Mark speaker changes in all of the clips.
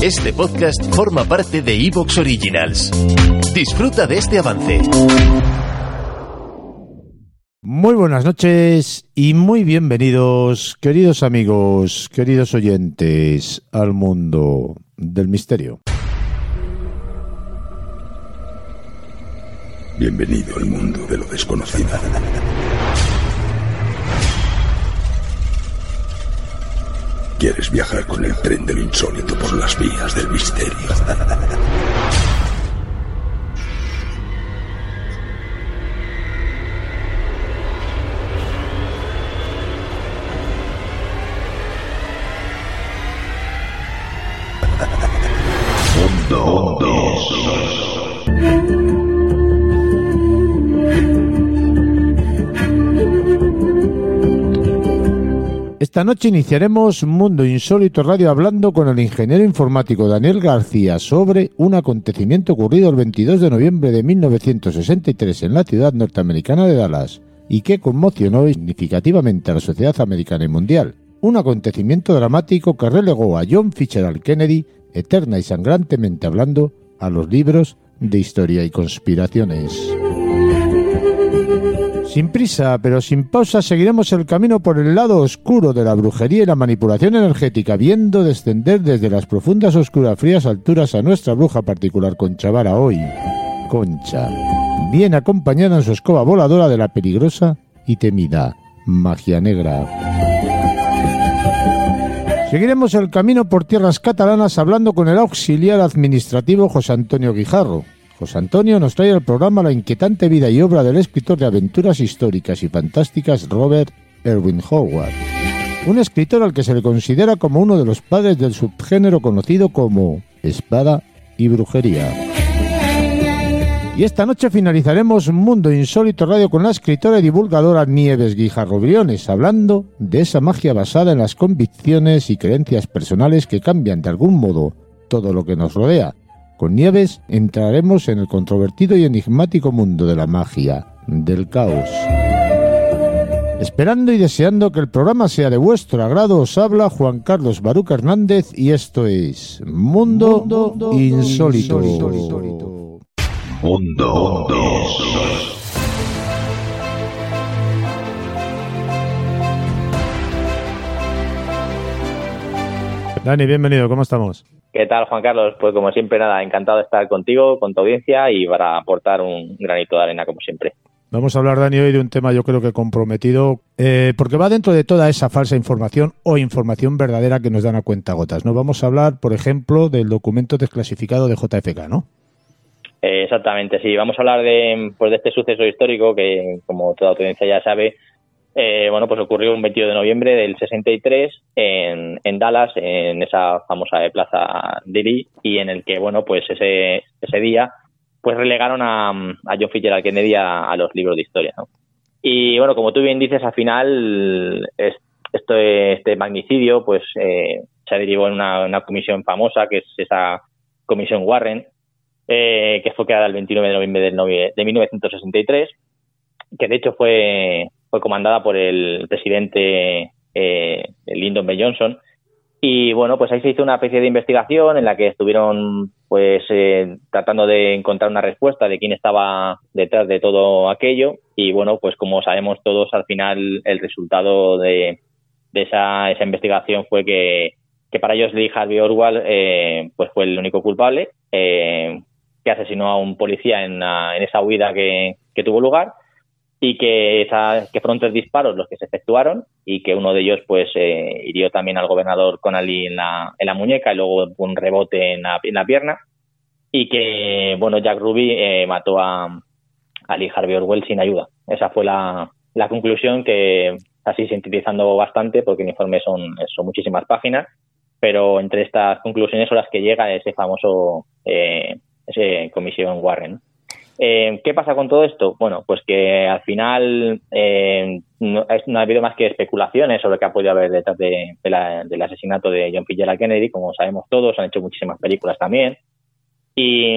Speaker 1: Este podcast forma parte de Evox Originals. Disfruta de este avance.
Speaker 2: Muy buenas noches y muy bienvenidos, queridos amigos, queridos oyentes, al mundo del misterio.
Speaker 3: Bienvenido al mundo de lo desconocido. ¿Quieres viajar con el tren de lo insólito por las vías del misterio?
Speaker 2: Esta noche iniciaremos Mundo Insólito Radio hablando con el ingeniero informático Daniel García sobre un acontecimiento ocurrido el 22 de noviembre de 1963 en la ciudad norteamericana de Dallas y que conmocionó significativamente a la sociedad americana y mundial. Un acontecimiento dramático que relegó a John Fitzgerald Kennedy, eterna y sangrantemente hablando, a los libros de historia y conspiraciones. Sin prisa, pero sin pausa, seguiremos el camino por el lado oscuro de la brujería y la manipulación energética, viendo descender desde las profundas, oscuras, frías alturas a nuestra bruja particular Concha Vara hoy. Concha, bien acompañada en su escoba voladora de la peligrosa y temida magia negra. Seguiremos el camino por tierras catalanas hablando con el auxiliar administrativo José Antonio Guijarro, José Antonio nos trae al programa la inquietante vida y obra del escritor de aventuras históricas y fantásticas Robert Erwin Howard, un escritor al que se le considera como uno de los padres del subgénero conocido como espada y brujería. Y esta noche finalizaremos Mundo Insólito Radio con la escritora y divulgadora Nieves Guijarro Briones, hablando de esa magia basada en las convicciones y creencias personales que cambian de algún modo todo lo que nos rodea con Nieves entraremos en el controvertido y enigmático mundo de la magia, del caos. Esperando y deseando que el programa sea de vuestro agrado, os habla Juan Carlos Baruca Hernández y esto es Mundo, Insólito.
Speaker 3: Mundo, Mundo Insólito.
Speaker 2: Dani, bienvenido, ¿cómo estamos?
Speaker 4: ¿Qué tal, Juan Carlos? Pues como siempre, nada, encantado de estar contigo, con tu audiencia y para aportar un granito de arena, como siempre.
Speaker 2: Vamos a hablar, Dani, hoy de un tema yo creo que comprometido, eh, porque va dentro de toda esa falsa información o información verdadera que nos dan a cuenta gotas. ¿no? Vamos a hablar, por ejemplo, del documento desclasificado de JFK, ¿no?
Speaker 4: Eh, exactamente, sí. Vamos a hablar de, pues, de este suceso histórico que, como toda audiencia ya sabe, eh, bueno, pues ocurrió un 22 de noviembre del 63 en, en Dallas, en esa famosa plaza Dili, y en el que, bueno, pues ese, ese día, pues relegaron a, a John Fitzgerald Kennedy a, a los libros de historia, ¿no? Y bueno, como tú bien dices, al final este, este magnicidio, pues eh, se derivó en una, una, comisión famosa, que es esa comisión Warren, eh, que fue creada el 29 de noviembre de 1963, que de hecho fue fue comandada por el presidente eh, Lyndon B. Johnson. Y bueno, pues ahí se hizo una especie de investigación en la que estuvieron pues eh, tratando de encontrar una respuesta de quién estaba detrás de todo aquello. Y bueno, pues como sabemos todos, al final el resultado de, de esa, esa investigación fue que, para ellos Lee Harvey Oswald eh, pues fue el único culpable eh, que asesinó a un policía en, en esa huida que tuvo lugar y que, esa, que fueron tres disparos los que se efectuaron y que uno de ellos pues eh, hirió también al gobernador Conali en la, en la muñeca y luego un rebote en la, en la pierna y que bueno Jack Ruby eh, mató a, a Lee Harvey Orwell sin ayuda. Esa fue la, la conclusión que así sintetizando bastante porque el informe son, son muchísimas páginas pero entre estas conclusiones son las que llega ese famoso eh, ese comisión Warren. Eh, ¿Qué pasa con todo esto? Bueno, pues que al final eh, no, no, ha habido más que especulaciones sobre qué ha podido haber detrás de, de la, del asesinato de John Fitzgerald Kennedy, como sabemos todos, han hecho muchísimas películas también. Y,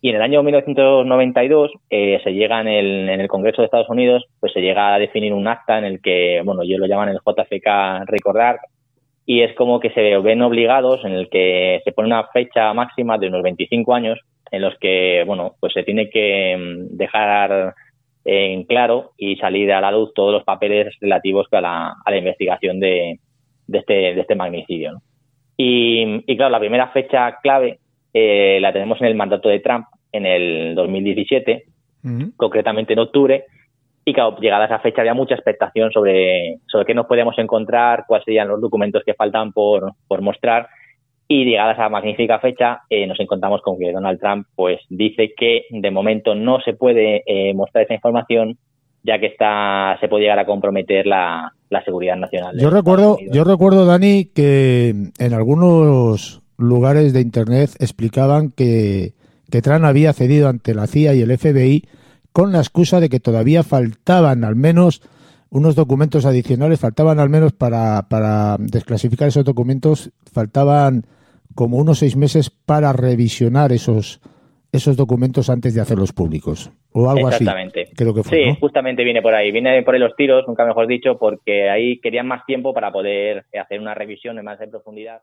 Speaker 4: y en el año 1992 eh, se llega en el, en el Congreso de Estados Unidos, pues se llega a definir un acta en el que, bueno, ellos lo llaman el JFK Recordar, y es como que se ven obligados en el que se pone una fecha máxima de unos 25 años en los que, bueno, pues se tiene que mm, dejar en claro y salir a la luz todos los papeles relativos a la, a la investigación de, de, este, de este magnicidio. Y, y, claro, la primera fecha clave eh, la tenemos en el mandato de Trump en el 2017, concretamente en octubre, y claro, llegada esa fecha había mucha expectación sobre, sobre qué nos podíamos encontrar, cuáles serían los documentos que faltan por, por mostrar. Y llegada esa magnífica fecha, eh, nos encontramos con que Donald Trump pues dice que de momento no se puede eh, mostrar esa información, ya que está, se puede llegar a comprometer la, la seguridad nacional.
Speaker 2: Yo recuerdo, yo recuerdo, Dani, que en algunos lugares de internet explicaban que, que Trump había cedido ante la CIA y el FBI con la excusa de que todavía faltaban al menos unos documentos adicionales, faltaban al menos para, para desclasificar esos documentos, faltaban como unos seis meses para revisionar esos, esos documentos antes de hacerlos públicos. O algo
Speaker 4: Exactamente.
Speaker 2: así. Creo que fue,
Speaker 4: sí, justamente viene por ahí. Viene por ahí los tiros, nunca mejor dicho, porque ahí querían más tiempo para poder hacer una revisión en más de profundidad.